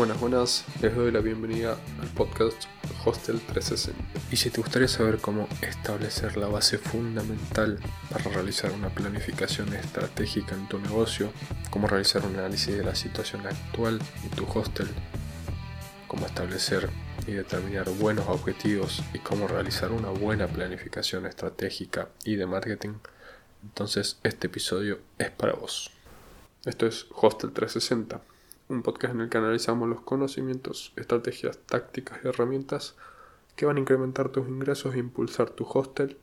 Buenas, buenas, les doy la bienvenida al podcast Hostel 360. Y si te gustaría saber cómo establecer la base fundamental para realizar una planificación estratégica en tu negocio, cómo realizar un análisis de la situación actual de tu hostel, cómo establecer y determinar buenos objetivos y cómo realizar una buena planificación estratégica y de marketing, entonces este episodio es para vos. Esto es Hostel 360 un podcast en el que analizamos los conocimientos, estrategias, tácticas y herramientas que van a incrementar tus ingresos e impulsar tu hostel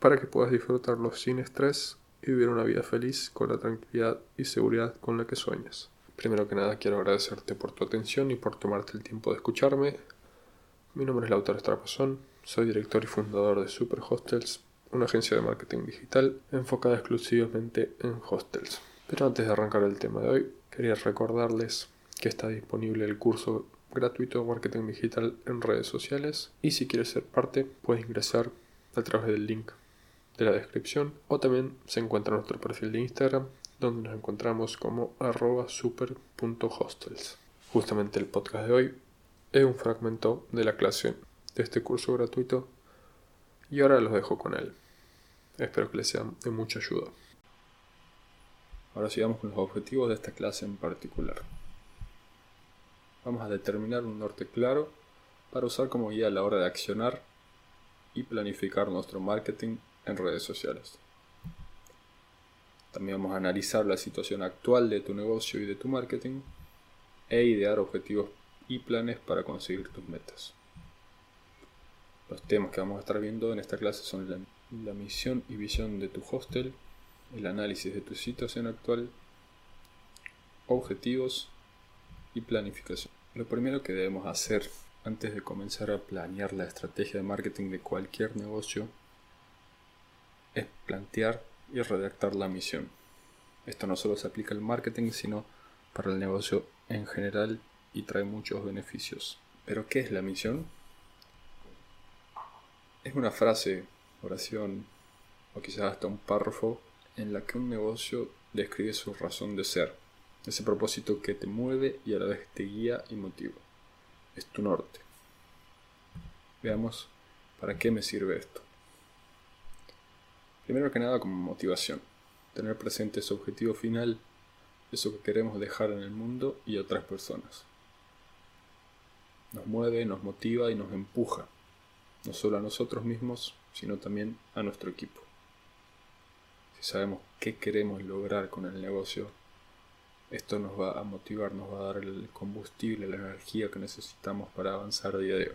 para que puedas disfrutarlo sin estrés y vivir una vida feliz con la tranquilidad y seguridad con la que sueñas. Primero que nada quiero agradecerte por tu atención y por tomarte el tiempo de escucharme. Mi nombre es Lautaro Estrapazón, soy director y fundador de Super Hostels, una agencia de marketing digital enfocada exclusivamente en hostels. Pero antes de arrancar el tema de hoy, quería recordarles que está disponible el curso gratuito de marketing digital en redes sociales y si quieres ser parte puedes ingresar a través del link de la descripción o también se encuentra nuestro perfil de Instagram donde nos encontramos como arroba super.hostels. Justamente el podcast de hoy es un fragmento de la clase de este curso gratuito y ahora los dejo con él. Espero que les sea de mucha ayuda. Ahora sigamos con los objetivos de esta clase en particular. Vamos a determinar un norte claro para usar como guía a la hora de accionar y planificar nuestro marketing en redes sociales. También vamos a analizar la situación actual de tu negocio y de tu marketing e idear objetivos y planes para conseguir tus metas. Los temas que vamos a estar viendo en esta clase son la, la misión y visión de tu hostel, el análisis de tu situación actual, objetivos y planificación. Lo primero que debemos hacer antes de comenzar a planear la estrategia de marketing de cualquier negocio es plantear y redactar la misión. Esto no solo se aplica al marketing, sino para el negocio en general y trae muchos beneficios. Pero ¿qué es la misión? Es una frase, oración o quizás hasta un párrafo en la que un negocio describe su razón de ser ese propósito que te mueve y a la vez te guía y motiva. Es tu norte. Veamos para qué me sirve esto. Primero que nada como motivación. Tener presente ese objetivo final, eso que queremos dejar en el mundo y a otras personas. Nos mueve, nos motiva y nos empuja, no solo a nosotros mismos, sino también a nuestro equipo. Si sabemos qué queremos lograr con el negocio, esto nos va a motivar, nos va a dar el combustible, la energía que necesitamos para avanzar día a día.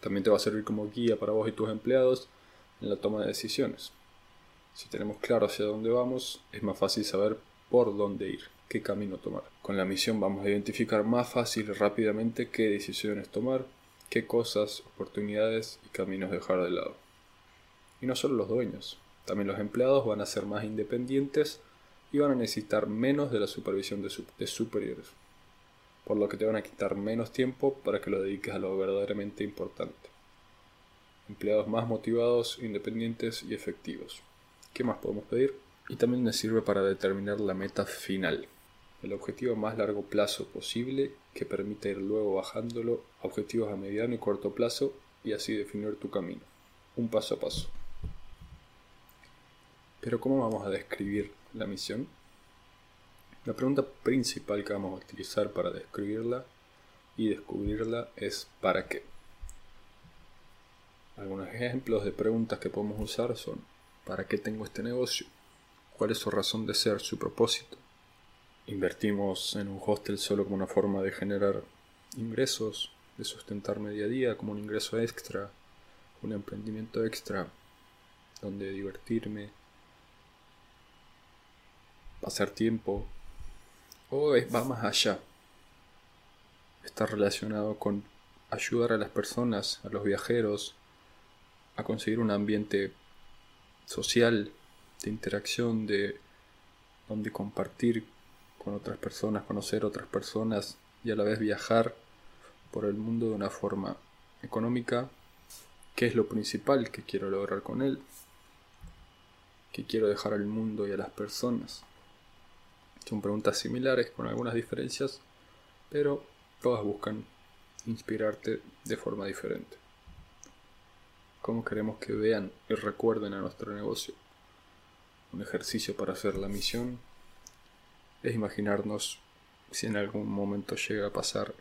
También te va a servir como guía para vos y tus empleados en la toma de decisiones. Si tenemos claro hacia dónde vamos, es más fácil saber por dónde ir, qué camino tomar. Con la misión vamos a identificar más fácil y rápidamente qué decisiones tomar, qué cosas, oportunidades y caminos dejar de lado. Y no solo los dueños, también los empleados van a ser más independientes y van a necesitar menos de la supervisión de, superiores, por lo que te van a quitar menos tiempo para que lo dediques a lo verdaderamente importante. Empleados más motivados, independientes y efectivos. ¿Qué más podemos pedir? Y también nos sirve para determinar la meta final, el objetivo a más largo plazo posible que permita ir luego bajándolo a objetivos a mediano y corto plazo y así definir tu camino, un paso a paso. Pero ¿cómo vamos a describir la misión? La pregunta principal que vamos a utilizar para describirla y descubrirla es ¿para qué? Algunos ejemplos de preguntas que podemos usar son ¿para qué tengo este negocio? ¿Cuál es su razón de ser, su propósito? ¿Invertimos en un hostel solo como una forma de generar ingresos, de sustentarme día a día como un ingreso extra, un emprendimiento extra, donde divertirme, pasar tiempo, o va más allá. Está relacionado con ayudar a las personas, a los viajeros, a conseguir un ambiente social, de interacción, de donde compartir con otras personas, conocer otras personas y a la vez viajar por el mundo de una forma económica, qué es lo principal que quiero lograr con él, que quiero dejar al mundo y a las personas. Son preguntas similares con algunas diferencias, pero todas buscan inspirarte de forma diferente. ¿Cómo queremos que vean y recuerden a nuestro negocio? Un ejercicio para hacer la misión es imaginarnos si en algún momento llega a pasar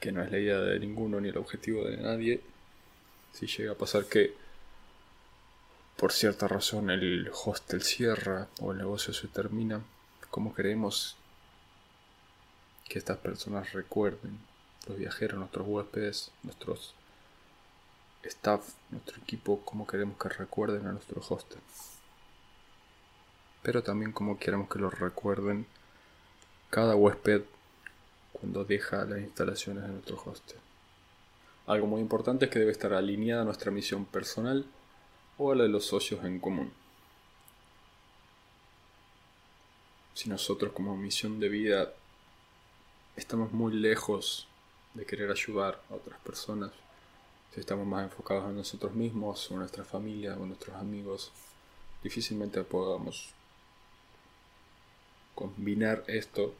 que no es la idea de ninguno ni el objetivo de nadie, si llega a pasar que por cierta razón el hostel cierra o el negocio se termina, ¿cómo queremos que estas personas recuerden, los viajeros, nuestros huéspedes, nuestros staff, nuestro equipo, cómo queremos que recuerden a nuestro hostel? Pero también cómo queremos que lo recuerden cada huésped cuando deja las instalaciones de nuestro hostel. Algo muy importante es que debe estar alineada nuestra misión personal o a la de los socios en común. Si nosotros como misión de vida estamos muy lejos de querer ayudar a otras personas, si estamos más enfocados en nosotros mismos o en nuestra familia o en nuestros amigos, difícilmente podamos combinar esto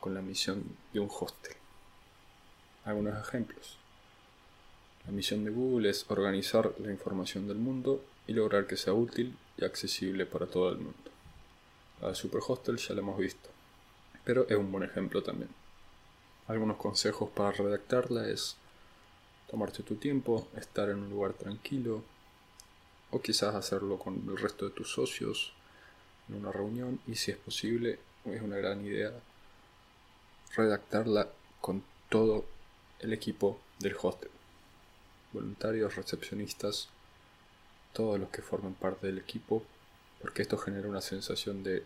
con la misión de un hostel. Algunos ejemplos. La misión de Google es organizar la información del mundo y lograr que sea útil y accesible para todo el mundo. La de Superhostel ya la hemos visto, pero es un buen ejemplo también. Algunos consejos para redactarla es tomarte tu tiempo, estar en un lugar tranquilo, o quizás hacerlo con el resto de tus socios en una reunión y si es posible, es una gran idea redactarla con todo el equipo del hostel voluntarios, recepcionistas, todos los que forman parte del equipo, porque esto genera una sensación de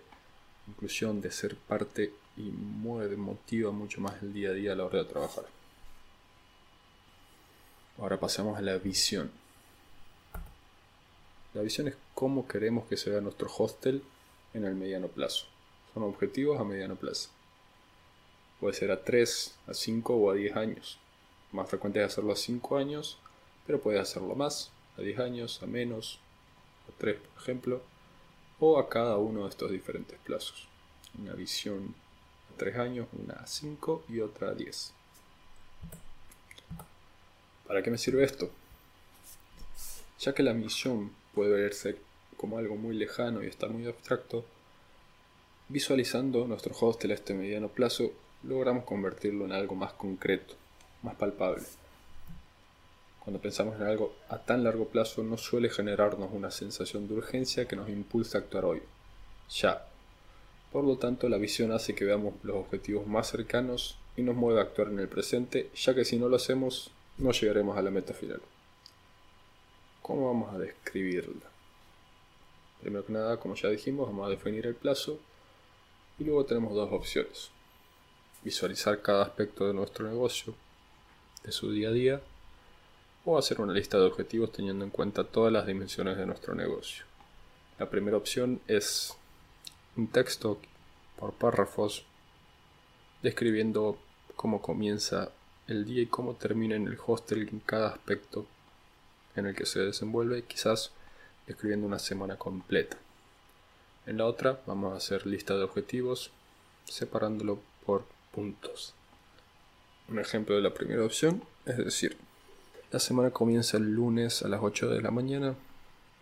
inclusión, de ser parte y mueve, motiva mucho más el día a día a la hora de trabajar. Ahora pasamos a la visión. La visión es cómo queremos que se vea nuestro hostel en el mediano plazo. Son objetivos a mediano plazo. Puede ser a 3, a 5 o a 10 años. Más frecuente es hacerlo a 5 años pero puede hacerlo más, a 10 años, a menos, a 3 por ejemplo, o a cada uno de estos diferentes plazos. Una visión a 3 años, una a 5 y otra a 10. ¿Para qué me sirve esto? Ya que la misión puede verse como algo muy lejano y está muy abstracto, visualizando nuestro hostel a este mediano plazo, logramos convertirlo en algo más concreto, más palpable. Cuando pensamos en algo a tan largo plazo no suele generarnos una sensación de urgencia que nos impulsa a actuar hoy, ya. Por lo tanto, la visión hace que veamos los objetivos más cercanos y nos mueve a actuar en el presente, ya que si no lo hacemos, no llegaremos a la meta final. ¿Cómo vamos a describirla? Primero que nada, como ya dijimos, vamos a definir el plazo y luego tenemos dos opciones. Visualizar cada aspecto de nuestro negocio, de su día a día, o hacer una lista de objetivos teniendo en cuenta todas las dimensiones de nuestro negocio. La primera opción es un texto por párrafos describiendo cómo comienza el día y cómo termina en el hostel en cada aspecto en el que se desenvuelve, quizás escribiendo una semana completa. En la otra vamos a hacer lista de objetivos separándolo por puntos. Un ejemplo de la primera opción es decir, la semana comienza el lunes a las 8 de la mañana,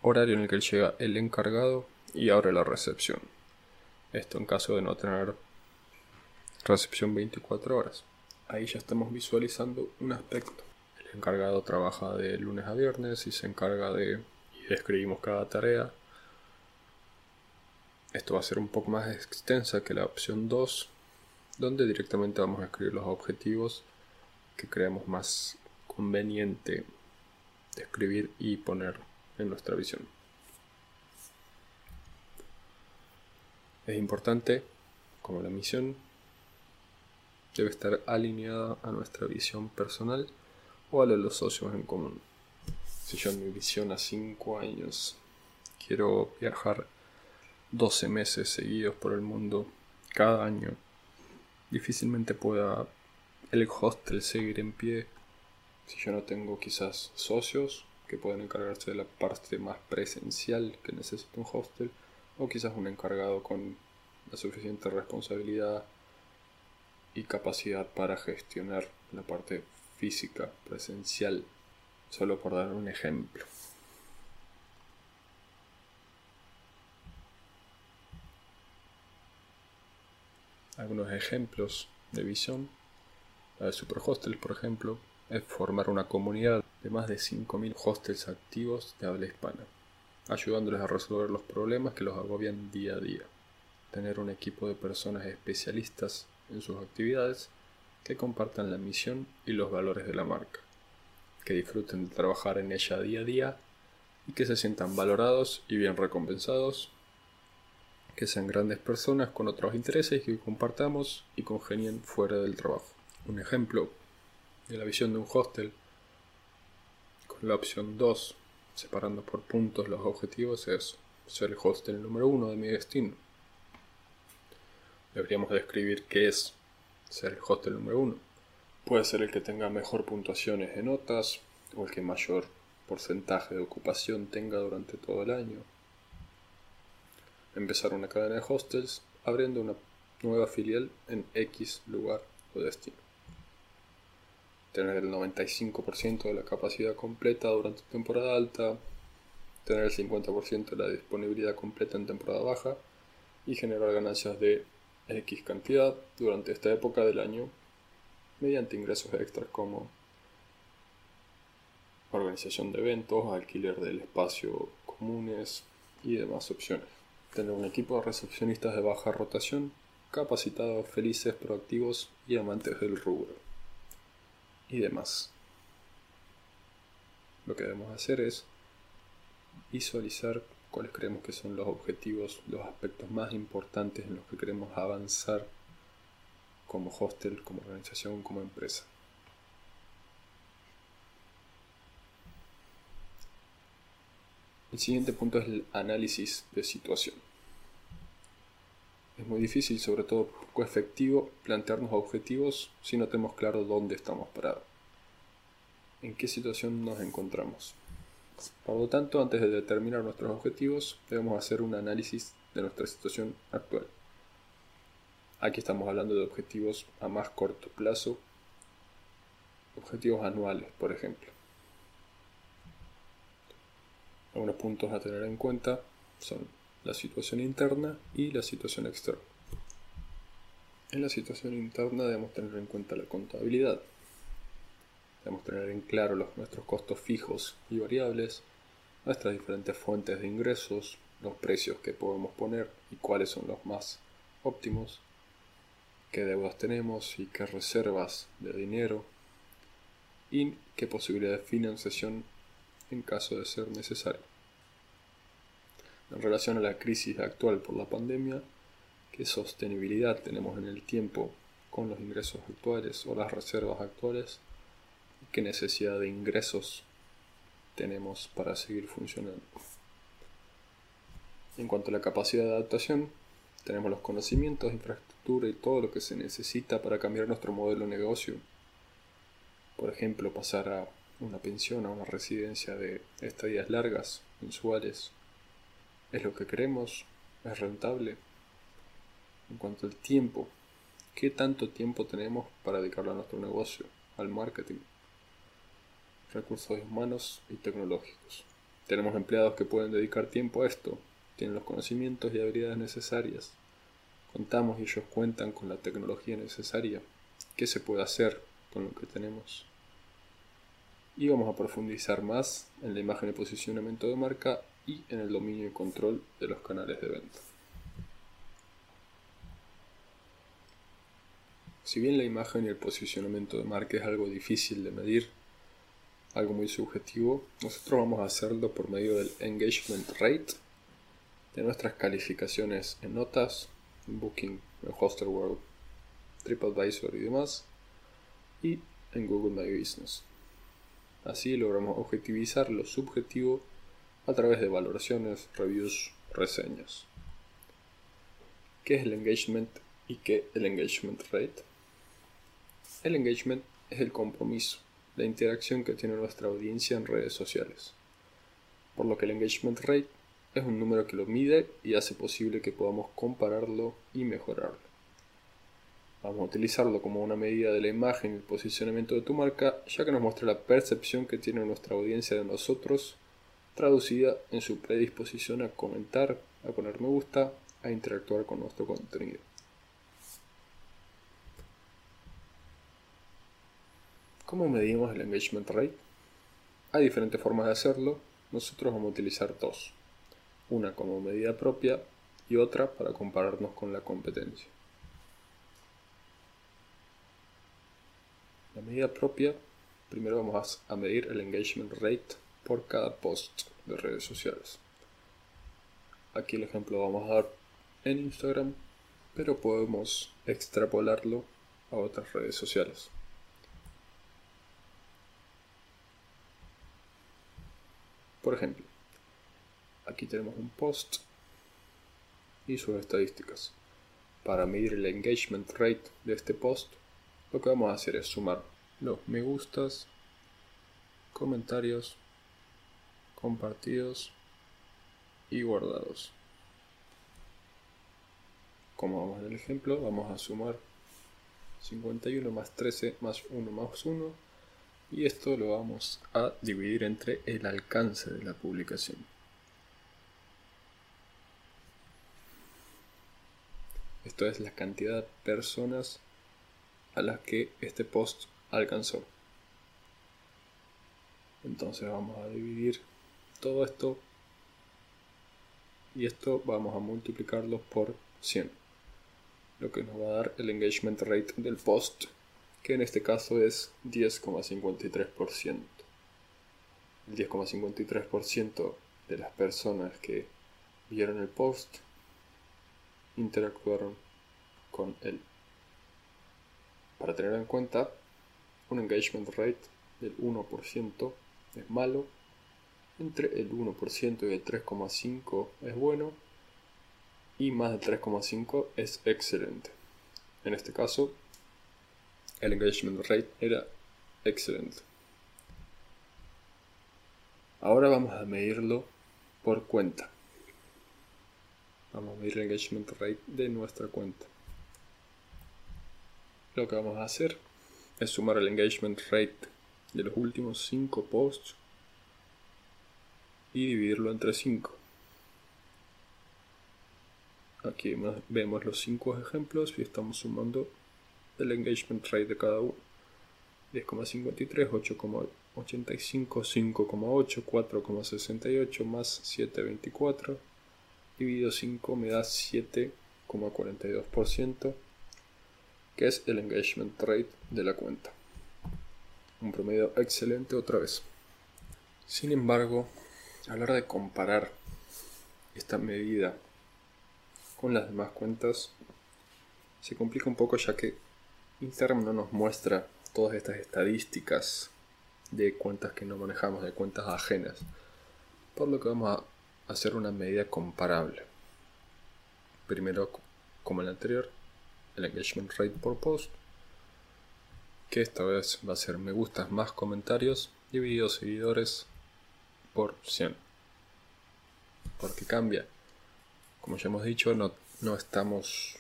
horario en el que llega el encargado y abre la recepción. Esto en caso de no tener recepción 24 horas. Ahí ya estamos visualizando un aspecto. El encargado trabaja de lunes a viernes y se encarga de... y describimos cada tarea. Esto va a ser un poco más extensa que la opción 2, donde directamente vamos a escribir los objetivos que creemos más conveniente escribir y poner en nuestra visión. Es importante, como la misión, debe estar alineada a nuestra visión personal o a los socios en común. Si yo en mi visión a 5 años quiero viajar 12 meses seguidos por el mundo cada año, difícilmente pueda el hostel seguir en pie si yo no tengo quizás socios que pueden encargarse de la parte más presencial que necesita un hostel, o quizás un encargado con la suficiente responsabilidad y capacidad para gestionar la parte física, presencial, solo por dar un ejemplo. Algunos ejemplos de visión. La de Superhostels, por ejemplo, es formar una comunidad de más de 5.000 hostels activos de habla hispana, ayudándoles a resolver los problemas que los agobian día a día. Tener un equipo de personas especialistas en sus actividades que compartan la misión y los valores de la marca, que disfruten de trabajar en ella día a día y que se sientan valorados y bien recompensados, que sean grandes personas con otros intereses que compartamos y congenien fuera del trabajo. Un ejemplo de la visión de un hostel con la opción 2, separando por puntos los objetivos, es ser el hostel número 1 de mi destino. Deberíamos describir qué es ser el hostel número 1. Puede ser el que tenga mejor puntuaciones en notas o el que mayor porcentaje de ocupación tenga durante todo el año. Empezar una cadena de hostels abriendo una nueva filial en X lugar o destino. Tener el 95% de la capacidad completa durante temporada alta. Tener el 50% de la disponibilidad completa en temporada baja. Y generar ganancias de X cantidad durante esta época del año mediante ingresos extras como organización de eventos, alquiler del espacio comunes y demás opciones. Tener un equipo de recepcionistas de baja rotación, capacitados, felices, proactivos y amantes del rubro. Y demás. Lo que debemos hacer es visualizar cuáles creemos que son los objetivos, los aspectos más importantes en los que queremos avanzar como hostel, como organización, como empresa. El siguiente punto es el análisis de situación. Es muy difícil, sobre todo poco efectivo, plantearnos objetivos si no tenemos claro dónde estamos parados. ¿En qué situación nos encontramos? Por lo tanto, antes de determinar nuestros objetivos, debemos hacer un análisis de nuestra situación actual. Aquí estamos hablando de objetivos a más corto plazo, objetivos anuales, por ejemplo. Algunos puntos a tener en cuenta son la situación interna y la situación externa. En la situación interna debemos tener en cuenta la contabilidad, Debemos tener en claro los, nuestros costos fijos y variables, nuestras diferentes fuentes de ingresos, los precios que podemos poner y cuáles son los más óptimos, qué deudas tenemos y qué reservas de dinero y qué posibilidad de financiación en caso de ser necesario. En relación a la crisis actual por la pandemia, qué sostenibilidad tenemos en el tiempo con los ingresos actuales o las reservas actuales qué necesidad de ingresos tenemos para seguir funcionando. En cuanto a la capacidad de adaptación, tenemos los conocimientos, infraestructura y todo lo que se necesita para cambiar nuestro modelo de negocio. Por ejemplo, pasar a una pensión, a una residencia de estadías largas, mensuales. ¿Es lo que queremos? ¿Es rentable? En cuanto al tiempo, ¿qué tanto tiempo tenemos para dedicarlo a nuestro negocio, al marketing? recursos humanos y tecnológicos. Tenemos empleados que pueden dedicar tiempo a esto, tienen los conocimientos y habilidades necesarias. Contamos y ellos cuentan con la tecnología necesaria. ¿Qué se puede hacer con lo que tenemos? Y vamos a profundizar más en la imagen y posicionamiento de marca y en el dominio y control de los canales de venta. Si bien la imagen y el posicionamiento de marca es algo difícil de medir, algo muy subjetivo, nosotros vamos a hacerlo por medio del engagement rate de nuestras calificaciones en notas, Booking, en Hostelworld, TripAdvisor y demás, y en Google My Business. Así logramos objetivizar lo subjetivo a través de valoraciones, reviews, reseñas. ¿Qué es el engagement y qué el engagement rate? El engagement es el compromiso la interacción que tiene nuestra audiencia en redes sociales. Por lo que el engagement rate es un número que lo mide y hace posible que podamos compararlo y mejorarlo. Vamos a utilizarlo como una medida de la imagen y el posicionamiento de tu marca, ya que nos muestra la percepción que tiene nuestra audiencia de nosotros, traducida en su predisposición a comentar, a poner me gusta, a interactuar con nuestro contenido. ¿Cómo medimos el engagement rate? Hay diferentes formas de hacerlo, nosotros vamos a utilizar dos, una como medida propia y otra para compararnos con la competencia. La medida propia, primero vamos a medir el engagement rate por cada post de redes sociales. Aquí el ejemplo lo vamos a dar en Instagram, pero podemos extrapolarlo a otras redes sociales. Por ejemplo, aquí tenemos un post y sus estadísticas. Para medir el engagement rate de este post, lo que vamos a hacer es sumar los me gustas, comentarios, compartidos y guardados. Como vamos en el ejemplo, vamos a sumar 51 más 13 más 1 más 1 y esto lo vamos a dividir entre el alcance de la publicación. Esto es la cantidad de personas a las que este post alcanzó. Entonces vamos a dividir todo esto. Y esto vamos a multiplicarlo por 100 lo que nos va a dar el engagement rate del post que en este caso es 10,53% el 10,53% de las personas que vieron el post interactuaron con él. Para tener en cuenta, un engagement rate del 1% es malo, entre el 1% y el 3,5% es bueno y más del 3,5% es excelente. En este caso, el engagement rate era excelente. Ahora vamos a medirlo por cuenta. Vamos a medir el engagement rate de nuestra cuenta lo que vamos a hacer es sumar el engagement rate de los últimos 5 posts y dividirlo entre 5. Aquí vemos los 5 ejemplos y estamos sumando el engagement rate de cada uno. 10,53, 8,85, 5,8, 4,68 más 7,24 dividido 5 me da 7,42% que es el engagement rate de la cuenta. Un promedio excelente otra vez. Sin embargo, hora de comparar esta medida con las demás cuentas, se complica un poco ya que Instagram no nos muestra todas estas estadísticas de cuentas que no manejamos, de cuentas ajenas. Por lo que vamos a hacer una medida comparable. Primero, como el anterior, el engagement rate por post, que esta vez va a ser me gustas más comentarios dividido seguidores por 100. Porque cambia. Como ya hemos dicho, no, no estamos.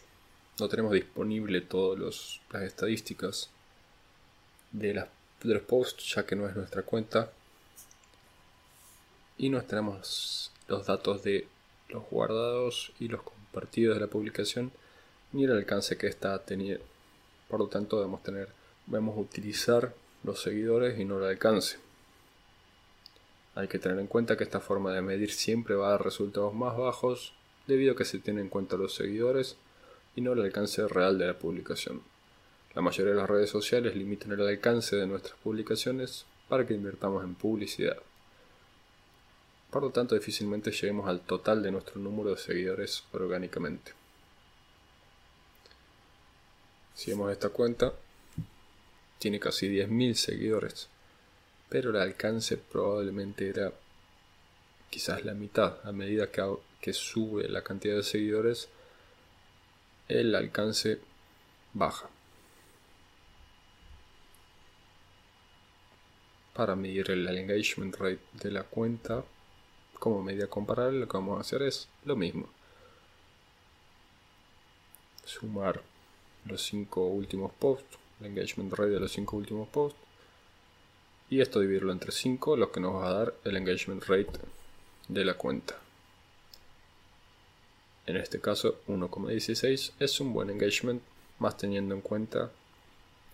No tenemos disponible todas las estadísticas de, las, de los posts, ya que no es nuestra cuenta. Y no tenemos los datos de los guardados y los compartidos de la publicación ni el alcance que está teniendo. Por lo tanto, debemos tener, debemos utilizar los seguidores y no el alcance. Hay que tener en cuenta que esta forma de medir siempre va a dar resultados más bajos debido a que se tienen en cuenta los seguidores y no el alcance real de la publicación. La mayoría de las redes sociales limitan el alcance de nuestras publicaciones para que invirtamos en publicidad. Por lo tanto, difícilmente lleguemos al total de nuestro número de seguidores orgánicamente. Si vemos esta cuenta, tiene casi 10.000 seguidores, pero el alcance probablemente era quizás la mitad. A medida que, que sube la cantidad de seguidores, el alcance baja. Para medir el engagement rate de la cuenta, como medida comparable, lo que vamos a hacer es lo mismo. Sumar los 5 últimos posts, el engagement rate de los 5 últimos posts. Y esto dividirlo entre 5, lo que nos va a dar el engagement rate de la cuenta. En este caso 1,16 es un buen engagement, más teniendo en cuenta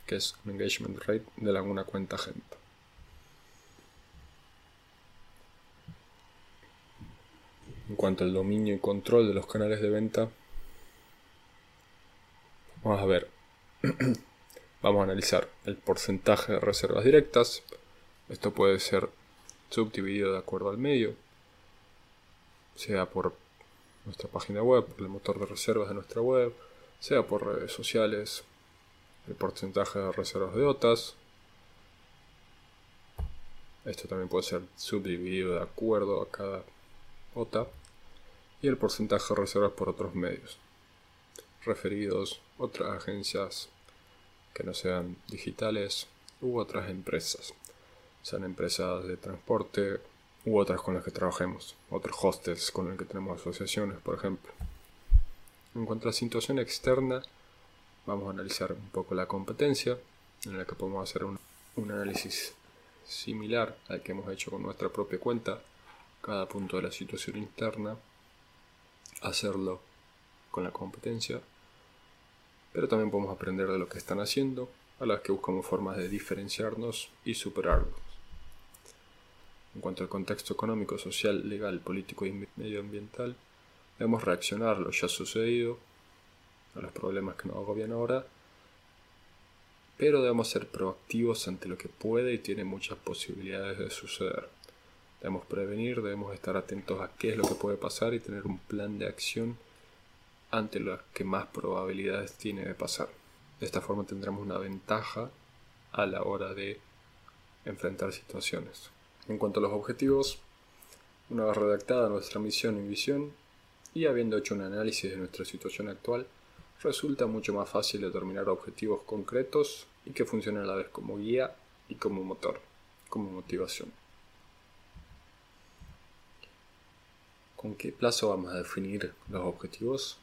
que es un engagement rate de alguna cuenta gente. En cuanto al dominio y control de los canales de venta, vamos a ver, vamos a analizar el porcentaje de reservas directas. Esto puede ser subdividido de acuerdo al medio, sea por nuestra página web, por el motor de reservas de nuestra web, sea por redes sociales, el porcentaje de reservas de OTAS. Esto también puede ser subdividido de acuerdo a cada OTA. Y el porcentaje de reservas por otros medios. Referidos, otras agencias que no sean digitales u otras empresas. Sean empresas de transporte u otras con las que trabajemos. Otros hostels con los que tenemos asociaciones, por ejemplo. En cuanto a la situación externa, vamos a analizar un poco la competencia, en la que podemos hacer un, análisis similar al que hemos hecho con nuestra propia cuenta, cada punto de la situación interna, hacerlo con la competencia, pero también podemos aprender de lo que están haciendo, a las que buscamos formas de diferenciarnos y superarlos. En cuanto al contexto económico, social, legal, político y medioambiental, debemos reaccionar a lo ya sucedido a los problemas que nos agobian ahora, pero debemos ser proactivos ante lo que puede y tiene muchas posibilidades de suceder. Debemos prevenir, debemos estar atentos a qué es lo que puede pasar y tener un plan de acción ante lo que más probabilidades tiene de pasar. De esta forma tendremos una ventaja a la hora de enfrentar situaciones. En cuanto a los objetivos, una vez redactada nuestra misión y visión y habiendo hecho un análisis de nuestra situación actual, resulta mucho más fácil determinar objetivos concretos y que funcionen a la vez como guía y como motor, como motivación. ¿Con qué plazo vamos a definir los objetivos?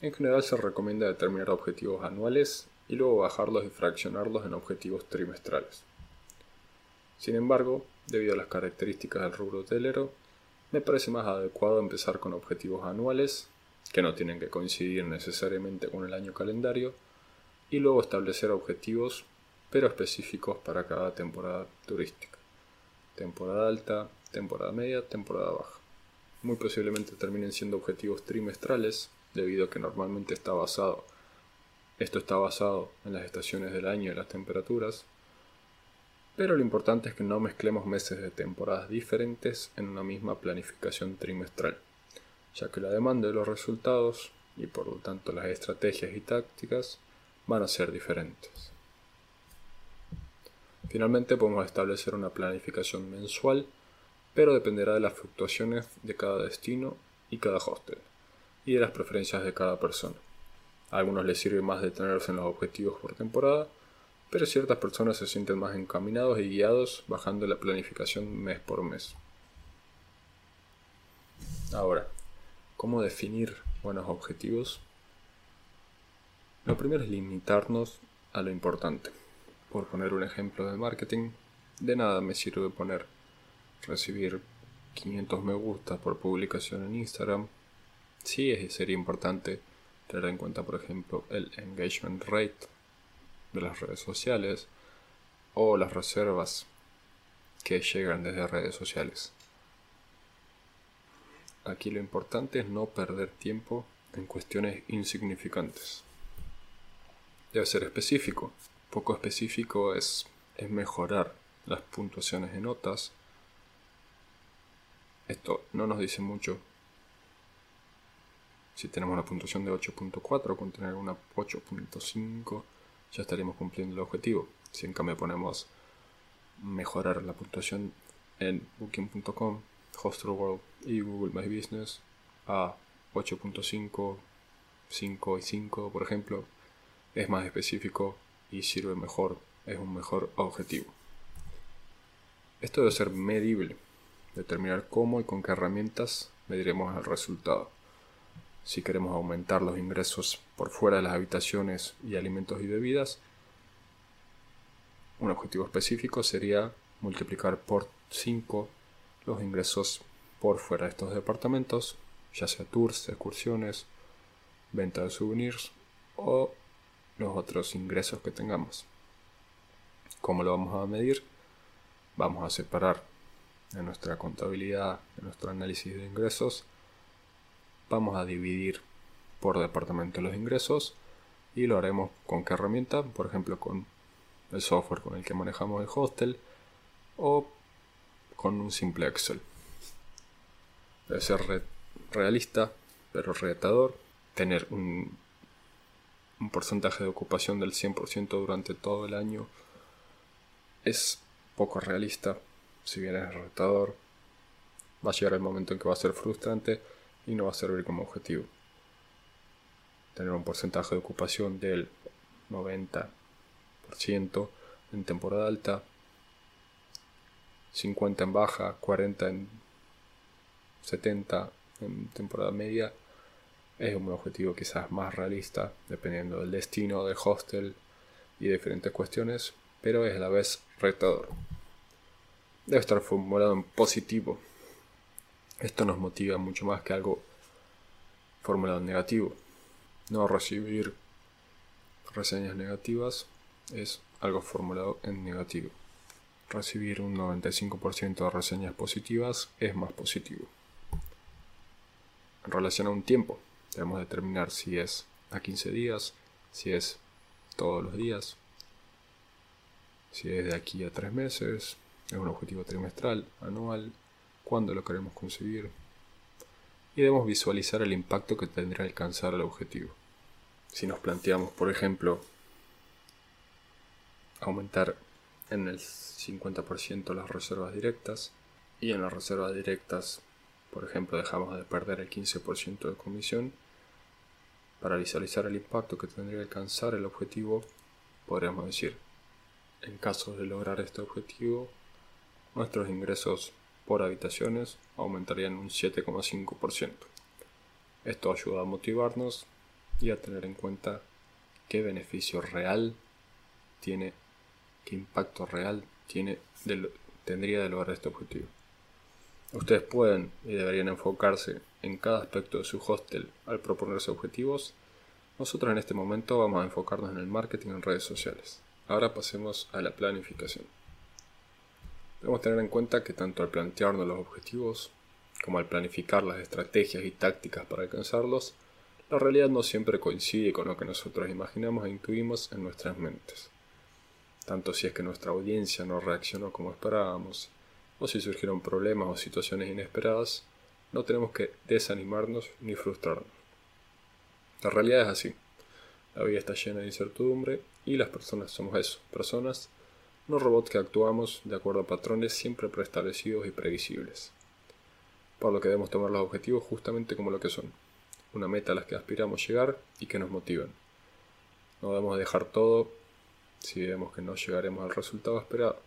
En general se recomienda determinar objetivos anuales y luego bajarlos y fraccionarlos en objetivos trimestrales. Sin embargo, debido a las características del rubro hotelero, me parece más adecuado empezar con objetivos anuales que no tienen que coincidir necesariamente con el año calendario, y luego establecer objetivos, pero específicos para cada temporada turística. Temporada alta, temporada media, temporada baja. Muy posiblemente terminen siendo objetivos trimestrales, debido a que normalmente está basado, esto está basado en las estaciones del año y las temperaturas, pero lo importante es que no mezclemos meses de temporadas diferentes en una misma planificación trimestral ya que la demanda de los resultados y por lo tanto las estrategias y tácticas van a ser diferentes. Finalmente podemos establecer una planificación mensual, pero dependerá de las fluctuaciones de cada destino y cada hostel, y de las preferencias de cada persona. A algunos les sirve más detenerse en los objetivos por temporada, pero ciertas personas se sienten más encaminados y guiados bajando la planificación mes por mes. Ahora, ¿Cómo definir buenos objetivos? Lo primero es limitarnos a lo importante. Por poner un ejemplo de marketing, de nada me sirve poner recibir 500 me gusta por publicación en Instagram. Sí sería importante tener en cuenta, por ejemplo, el engagement rate de las redes sociales o las reservas que llegan desde redes sociales. Aquí lo importante es no perder tiempo en cuestiones insignificantes. Debe ser específico. Poco específico es, es mejorar las puntuaciones de notas. Esto no nos dice mucho. Si tenemos una puntuación de 8.4 con tener una 8.5 ya estaríamos cumpliendo el objetivo. Si en cambio ponemos mejorar la puntuación en booking.com Hostelworld y Google My Business a 8.5, 5 y 5, por ejemplo, es más específico y sirve mejor, es un mejor objetivo. Esto debe ser medible, determinar cómo y con qué herramientas mediremos el resultado. Si queremos aumentar los ingresos por fuera de las habitaciones y alimentos y bebidas, un objetivo específico sería multiplicar por 5 los ingresos por fuera de estos departamentos, ya sea tours, excursiones, venta de souvenirs o los otros ingresos que tengamos. ¿Cómo lo vamos a medir? Vamos a separar en nuestra contabilidad, en nuestro análisis de ingresos, vamos a dividir por departamento los ingresos y lo haremos con qué herramienta, por ejemplo con el software con el que manejamos el hostel o con un simple Excel. Debe ser realista, pero retador, tener un, un porcentaje de ocupación del 100% durante todo el año es poco realista, si bien es retador, va a llegar el momento en que va a ser frustrante y no va a servir como objetivo. Tener un porcentaje de ocupación del 90% en temporada alta, 50 en baja, 40 en 70 en temporada media, es un objetivo quizás más realista, dependiendo del destino del hostel y diferentes cuestiones, pero es a la vez retador. Debe estar formulado en positivo. Esto nos motiva mucho más que algo formulado en negativo. No recibir reseñas negativas es algo formulado en negativo. Recibir un 95% de reseñas positivas es más positivo. En relación a un tiempo, debemos determinar si es a 15 días, si es todos los días, si es de aquí a 3 meses, es un objetivo trimestral, anual, cuándo lo queremos conseguir. Y debemos visualizar el impacto que tendrá alcanzar el objetivo. Si nos planteamos, por ejemplo, aumentar en el 50% las reservas directas y en las reservas directas, por ejemplo, dejamos de perder el 15% de comisión, para visualizar el impacto que tendría que alcanzar el objetivo, podríamos decir, en caso de lograr este objetivo, nuestros ingresos por habitaciones aumentarían un 7,5%. Esto ayuda a motivarnos y a tener en cuenta qué beneficio real tiene qué impacto real tiene tendría de lograr este objetivo. Ustedes pueden y deberían enfocarse en cada aspecto de su hostel al proponerse objetivos. Nosotros en este momento vamos a enfocarnos en el marketing en redes sociales. Ahora pasemos a la planificación. Debemos tener en cuenta que tanto al plantearnos los objetivos como al planificar las estrategias y tácticas para alcanzarlos, la realidad no siempre coincide con lo que nosotros imaginamos e intuimos en nuestras mentes tanto si es que nuestra audiencia no reaccionó como esperábamos, o si surgieron problemas o situaciones inesperadas, no tenemos que desanimarnos ni frustrarnos. La realidad es así. La vida está llena de incertidumbre y las personas somos eso, personas, no robots que actuamos de acuerdo a patrones siempre preestablecidos y previsibles. Por lo que debemos tomar los objetivos justamente como lo que son, una meta a la que aspiramos llegar y que nos motiven. No debemos dejar todo si vemos que no llegaremos al resultado esperado.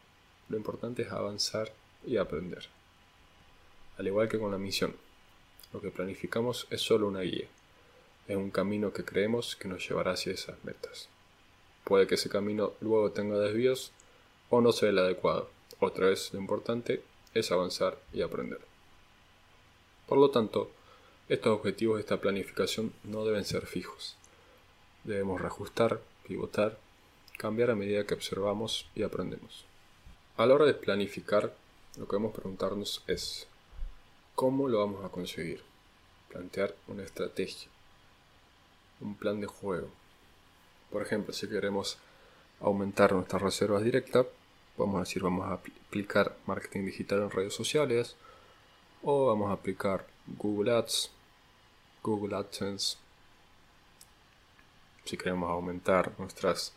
Lo importante es avanzar y aprender. Al igual que con la misión, lo que planificamos es solo una guía. Es un camino que creemos que nos llevará hacia esas metas. Puede que ese camino luego tenga desvíos o no sea el adecuado. Otra vez lo importante es avanzar y aprender. Por lo tanto, estos objetivos de esta planificación no deben ser fijos. Debemos reajustar, pivotar cambiar a medida que observamos y aprendemos. A la hora de planificar, lo que debemos preguntarnos es, ¿cómo lo vamos a conseguir? Plantear una estrategia, un plan de juego. Por ejemplo, si queremos aumentar nuestras reservas directas, vamos a decir, vamos a aplicar marketing digital en redes sociales, o vamos a aplicar Google Ads, Google AdSense. Si queremos aumentar nuestras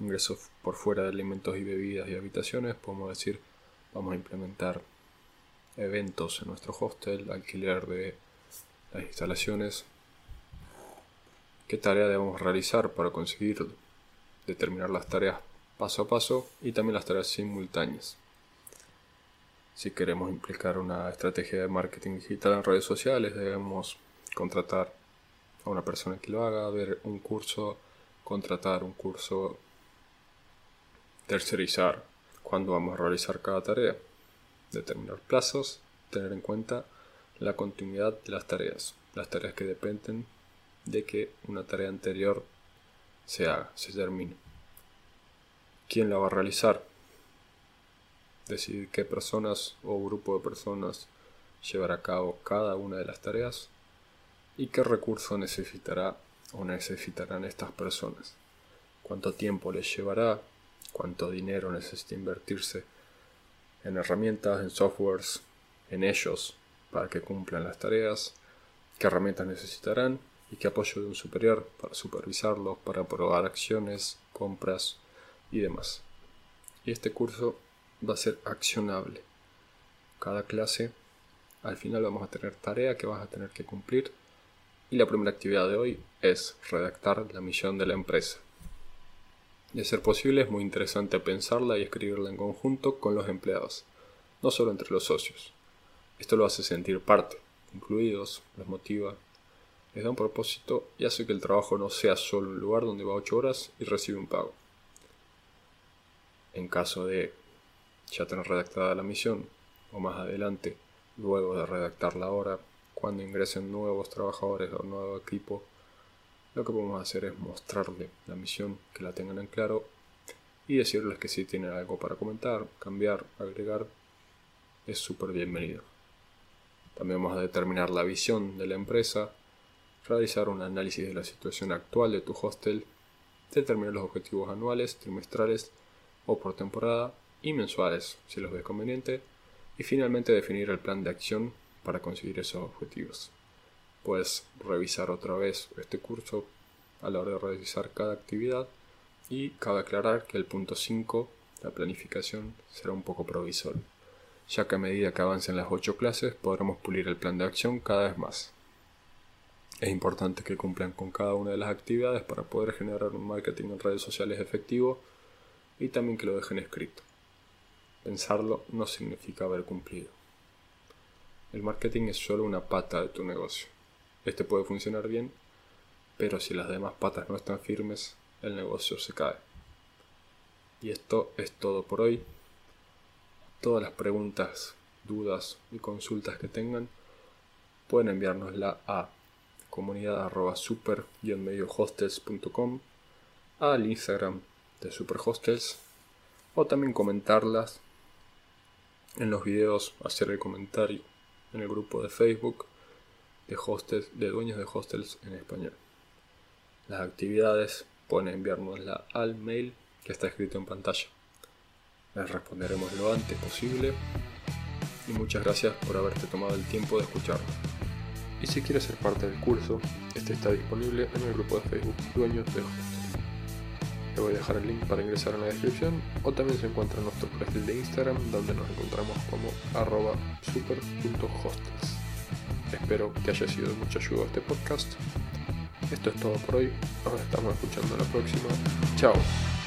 ingresos por fuera de alimentos y bebidas y habitaciones, podemos decir, vamos a implementar eventos en nuestro hostel, alquiler de las instalaciones, qué tarea debemos realizar para conseguir determinar las tareas paso a paso y también las tareas simultáneas. Si queremos implicar una estrategia de marketing digital en redes sociales, debemos contratar a una persona que lo haga, ver un curso, contratar un curso, tercerizar cuando vamos a realizar cada tarea, determinar plazos, tener en cuenta la continuidad de las tareas, las tareas que dependen de que una tarea anterior se haga, se termine. ¿Quién la va a realizar? Decidir qué personas o grupo de personas llevará a cabo cada una de las tareas y qué recurso necesitará o necesitarán estas personas. Cuánto tiempo les llevará, cuánto dinero necesita invertirse en herramientas, en softwares, en ellos para que cumplan las tareas, qué herramientas necesitarán y qué apoyo de un superior para supervisarlos, para probar acciones, compras y demás. Y este curso va a ser accionable. Cada clase, al final vamos a tener tarea que vas a tener que cumplir y la primera actividad de hoy es redactar la misión de la empresa. De ser posible es muy interesante pensarla y escribirla en conjunto con los empleados, no solo entre los socios. Esto lo hace sentir parte, incluidos, los motiva, les da un propósito y hace que el trabajo no sea solo un lugar donde va 8 horas y recibe un pago. En caso de ya tener redactada la misión, o más adelante, luego de redactarla ahora, cuando ingresen nuevos trabajadores o nuevo equipo, lo que podemos hacer es mostrarle la misión, que la tengan en claro y decirles que si tienen algo para comentar, cambiar, agregar, es súper bienvenido. También vamos a determinar la visión de la empresa, realizar un análisis de la situación actual de tu hostel, determinar los objetivos anuales, trimestrales o por temporada y mensuales si los ves conveniente, y finalmente definir el plan de acción para conseguir esos objetivos. Puedes revisar otra vez este curso a la hora de realizar cada actividad y cabe aclarar que el punto 5, la planificación, será un poco provisorio, ya que a medida que avancen las 8 clases podremos pulir el plan de acción cada vez más. Es importante que cumplan con cada una de las actividades para poder generar un marketing en redes sociales efectivo y también que lo dejen escrito. Pensarlo no significa haber cumplido. El marketing es solo una pata de tu negocio. Este puede funcionar bien, pero si las demás patas no están firmes, el negocio se cae. Y esto es todo por hoy. Todas las preguntas, dudas y consultas que tengan, pueden enviárnosla a comunidad super hostels.com al Instagram de Superhostels o también comentarlas en los videos, hacer el comentario en el grupo de Facebook de hostels, de dueños de hostels en español. Las actividades pueden enviárnosla al mail que está escrito en pantalla. Les responderemos lo antes posible y muchas gracias por haberte tomado el tiempo de escucharlo. Y si quieres ser parte del curso, este está disponible en el grupo de Facebook Dueños de Hostels. Te voy a dejar el link para ingresar en la descripción o también se encuentra en nuestro perfil de Instagram donde nos encontramos como arroba super.hostels. Espero que haya sido de mucha ayuda este podcast. Esto es todo por hoy. Nos estamos escuchando la próxima. Chao.